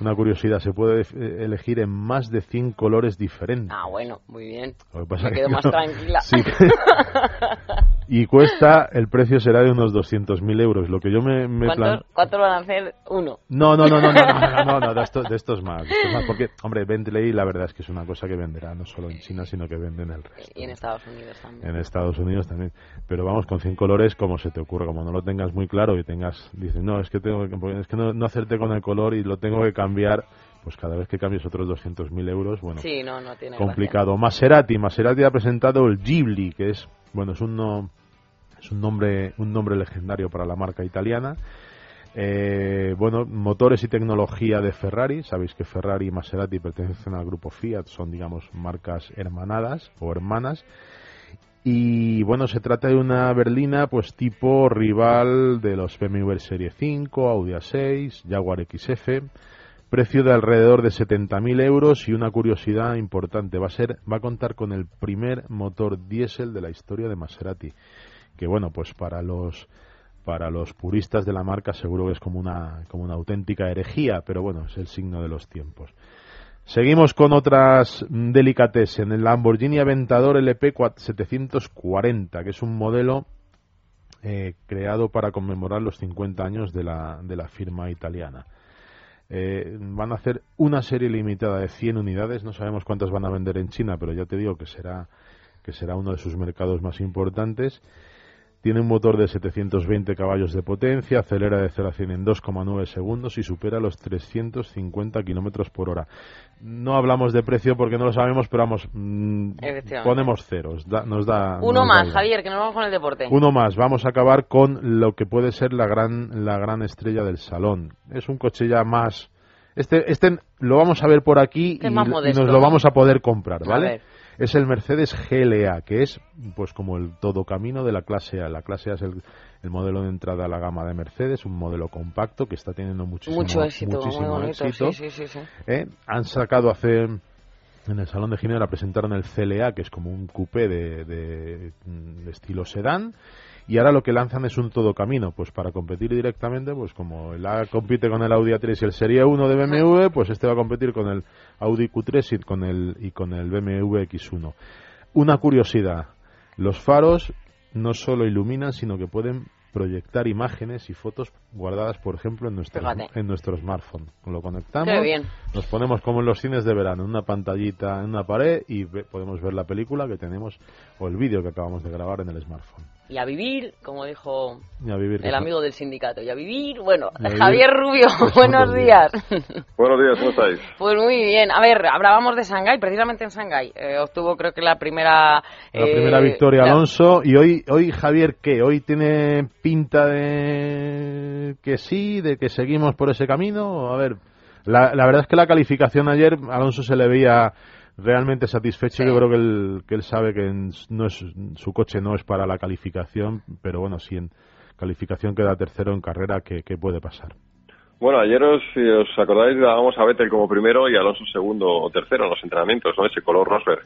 Una curiosidad, se puede eh, elegir en más de 100 colores diferentes. Ah, bueno, muy bien. Lo que pasa Me que quedo más no- tranquila. [laughs] Sí. [laughs] y cuesta, el precio será de unos 200.000 euros. Lo que yo me, me plan- ¿Cuántos, ¿Cuántos van a hacer? Uno. No, no, no, no, no, no, no, no, de, estos, de estos más, de estos más. Porque, hombre, Bentley la verdad es que es una cosa que venderá no solo en China, sino que vende en el resto. Y en Estados Unidos también. En Estados Unidos también. Pero vamos, con 100 colores, como se te ocurra, como no lo tengas muy claro y tengas, dices, no, es que tengo que, es que no, no acerté con el color y lo tengo que cambiar, pues cada vez que cambies otros 200.000 euros, bueno, Sí, no, no tiene complicado. Maserati, Maserati ha presentado el Ghibli, que es, bueno, es un, no- es un nombre, un nombre legendario para la marca italiana. Eh, bueno, motores y tecnología de Ferrari. Sabéis que Ferrari y Maserati pertenecen al grupo Fiat, son, digamos, marcas hermanadas o hermanas. Y bueno, se trata de una berlina, pues tipo rival de los BMW Serie 5, Audi A6, Jaguar XF. Precio de alrededor de 70.000 euros y una curiosidad importante, va a ser, va a contar con el primer motor diésel de la historia de Maserati, que bueno, pues para los para los puristas de la marca seguro que es como una como una auténtica herejía, pero bueno, es el signo de los tiempos. Seguimos con otras mm, delicatessen. El Lamborghini Aventador LP 740, que es un modelo eh, creado para conmemorar los 50 años de la, de la firma italiana. Eh, van a hacer una serie limitada de 100 unidades. No sabemos cuántas van a vender en China, pero ya te digo que será, que será uno de sus mercados más importantes. Tiene un motor de 720 caballos de potencia, acelera de 0 a 100 en 2,9 segundos y supera los 350 kilómetros por hora. No hablamos de precio porque no lo sabemos, pero vamos, mm, Efectivamente. ponemos ceros. da- nos da, Uno nos más. Javier, que nos vamos con el deporte. Uno más. Vamos a acabar con lo que puede ser la gran, la gran estrella del salón. Es un coche ya más. Este, este lo vamos a ver por aquí Este y, nos lo vamos a poder comprar, A ¿vale? ver. Es el Mercedes GLA, que es pues como el todo camino de la clase A. La clase A es el, el modelo de entrada a la gama de Mercedes, un modelo compacto que está teniendo muchísimo, Mucho éxito, muy bonito. éxito. Sí, sí, sí, sí. ¿eh? Han sacado hace en el Salón de Ginebra presentaron el CLA, que es como un coupé de, de- de estilo sedán, y ahora lo que lanzan es un todo camino, pues para competir directamente, pues como el A compite con el Audi A3 y el Serie 1 de BMW, pues este va a competir con el Audi Q3 y con el y con el BMW X1. Una curiosidad, los faros no solo iluminan, sino que pueden proyectar imágenes y fotos guardadas, por ejemplo, en nuestro, Fíjate. en nuestro smartphone. Lo conectamos, Qué bien. nos ponemos como en los cines de verano, en una pantallita en una pared y ve- podemos ver la película que tenemos o el vídeo que acabamos de grabar en el smartphone. Y a vivir, como dijo vivir. el amigo del sindicato. Y a vivir, bueno, Y a vivir, Javier Rubio, [laughs] buenos días. Buenos días, ¿cómo estáis? Pues muy bien. A ver, hablábamos de Shanghái, precisamente en Shanghái. Eh, obtuvo creo que la primera... La eh, primera victoria la- Alonso y hoy hoy Javier qué hoy tiene pinta de que sí de que seguimos por ese camino a ver la, la verdad es que la calificación ayer Alonso se le veía realmente satisfecho Sí. yo creo que él, que él sabe que en- no es, su coche no es para la calificación pero bueno si en calificación queda tercero en carrera qué, qué puede pasar Bueno, ayer, os, si os acordáis, dábamos a Vettel como primero y Alonso segundo o tercero en los entrenamientos, ¿no? Ese color Rosberg,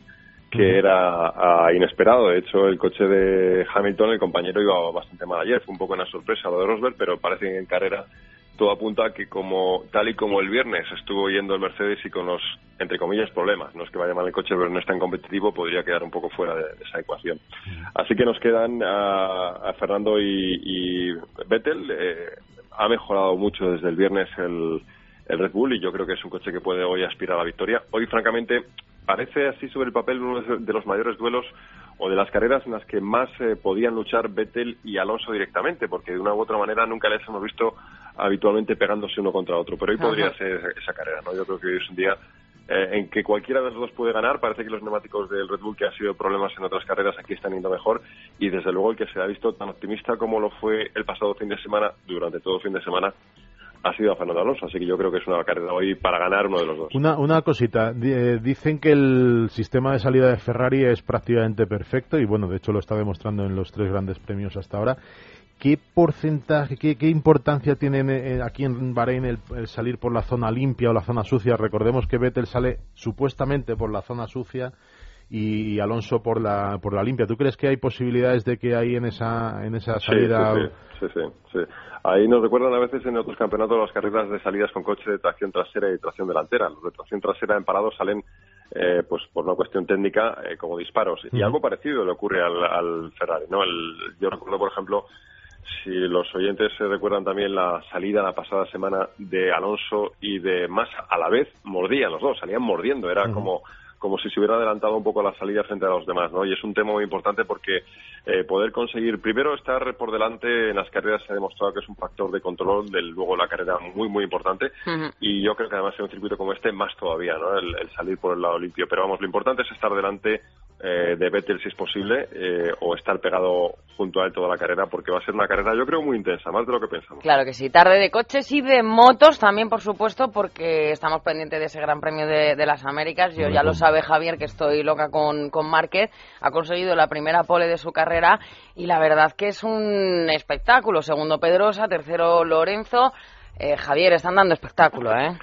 que era ah, inesperado. De hecho, el coche de Hamilton, el compañero, iba bastante mal ayer. Fue un poco una sorpresa lo de Rosberg, pero parece que en carrera todo apunta a que como tal y como el viernes estuvo yendo el Mercedes y con los, entre comillas, problemas, no es que vaya mal el coche, pero no es tan competitivo, podría quedar un poco fuera de, de esa ecuación. Así que nos quedan a, a Fernando y, y Vettel. eh, ha mejorado mucho desde el viernes el, el Red Bull y yo creo que es un coche que puede hoy aspirar a la victoria. Hoy, francamente, parece así sobre el papel uno de de los mayores duelos o de las carreras en las que más eh, podían luchar Vettel y Alonso directamente, porque de una u otra manera nunca les hemos visto habitualmente pegándose uno contra otro. Pero hoy Ajá. podría ser esa, esa carrera, ¿no? Yo creo que hoy es un día eh, en que cualquiera de los dos puede ganar. Parece que los neumáticos del Red Bull, que ha sido problemas en otras carreras, aquí están yendo mejor. Y desde luego el que se ha visto tan optimista como lo fue el pasado fin de semana, durante todo el fin de semana, ha sido a Fernando Alonso. Así que yo creo que es una carrera hoy para ganar uno de los dos. Una, una cosita, eh, dicen que el sistema de salida de Ferrari es prácticamente perfecto y bueno, de hecho lo está demostrando en los tres grandes premios hasta ahora. ¿Qué porcentaje, qué, qué importancia tiene eh, aquí en Bahrein el, el salir por la zona limpia o la zona sucia? Recordemos que Vettel sale supuestamente por la zona sucia y, Alonso por la por la limpia. ¿Tú crees que hay posibilidades de que ahí en esa en esa salida sí, sí, sí, sí, sí. Ahí nos recuerdan a veces en otros campeonatos las carreras de salidas con coche de tracción trasera y tracción delantera. Los de tracción trasera en parado salen eh, pues por una cuestión técnica eh, como disparos. Y algo parecido le ocurre al, al Ferrari. ¿no? El, yo recuerdo, por ejemplo, si los oyentes se recuerdan también la salida la pasada semana de Alonso y de Massa, a la vez mordían los dos, salían mordiendo, era como como si se hubiera adelantado un poco la salida frente a los demás, ¿no? Y es un tema muy importante porque eh, poder conseguir, primero, estar por delante en las carreras se ha demostrado que es un factor de control del luego la carrera muy, muy importante. Y yo creo que además en un circuito como este, más todavía, ¿no? El, el salir por el lado limpio. Pero vamos, lo importante es estar delante eh, de Vettel si es posible, eh, o estar pegado junto a él toda la carrera, porque va a ser una carrera, yo creo, muy intensa, más de lo que pensamos. Claro que sí, tarde de coches y de motos también, por supuesto, porque estamos pendientes de ese Gran Premio de, de las Américas. Yo ya lo sabe Javier, que estoy loca con, con Márquez. Ha conseguido la primera pole de su carrera y la verdad que es un espectáculo. Segundo Pedrosa, tercero Lorenzo. Eh, Javier, están dando espectáculo, ¿eh?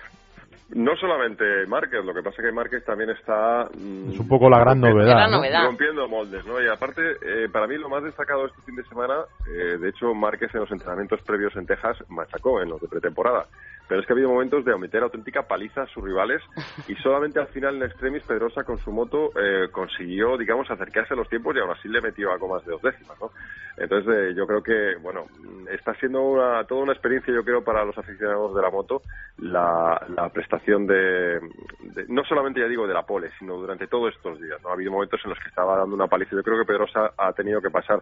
No solamente Márquez, lo que pasa es que Márquez también está... mm, es un poco la gran rompiendo- novedad. Gran ¿no? novedad. Rompiendo moldes, ¿no? Y aparte, eh, para mí lo más destacado este fin de semana, eh, de hecho, Márquez en los entrenamientos previos en Texas machacó en los de pretemporada. Pero es que ha habido momentos de meter auténtica paliza a sus rivales y solamente al final en extremis Pedrosa con su moto eh, consiguió, digamos, acercarse a los tiempos y aún así le metió algo más de dos décimas, ¿no? Entonces eh, yo creo que, bueno, está siendo una- toda una experiencia, yo creo, para los aficionados de la moto la, la prestación de, de- no solamente, ya digo, de la pole, sino durante todos estos días, ¿no? Ha habido momentos en los que estaba dando una paliza. Yo creo que Pedrosa ha tenido que pasar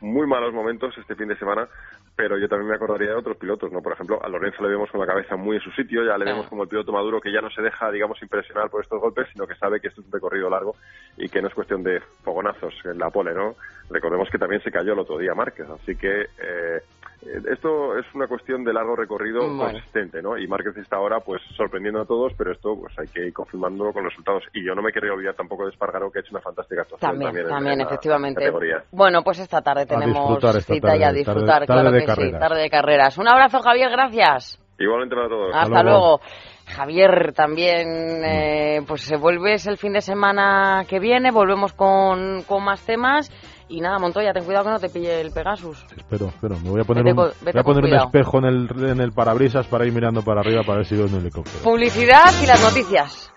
muy malos momentos este fin de semana, pero yo también me acordaría de otros pilotos, ¿no? Por ejemplo, a Lorenzo le vemos con la cabeza muy en su sitio, ya le vemos como el piloto maduro que ya no se deja, digamos, impresionar por estos golpes, sino que sabe que esto es un recorrido largo y que no es cuestión de fogonazos en la pole, ¿no? Recordemos que también se cayó el otro día Márquez, así que eh, eh, esto es una cuestión de largo recorrido Bueno. consistente, ¿no? Y Márquez está ahora, pues, sorprendiendo a todos, pero esto, pues, hay que ir confirmándolo con resultados. Y yo no me quería olvidar tampoco de Espargaro, que ha hecho una fantástica actuación También, también, efectivamente. categoría. Bueno, pues esta tarde tenemos esta cita tarde, y a disfrutar, tarde claro que sí, tarde de carreras. Un abrazo, Javier, gracias. Igualmente para todos. Hasta luego. luego. Javier, también eh, pues se vuelves el fin de semana que viene, volvemos con, con más temas y nada, Montoya, ten cuidado que no te pille el Pegasus. Espero, espero. Me voy a poner Vete un, vete voy a poner un espejo en el, en el parabrisas para ir mirando para arriba para ver si veo un helicóptero. Publicidad y las noticias.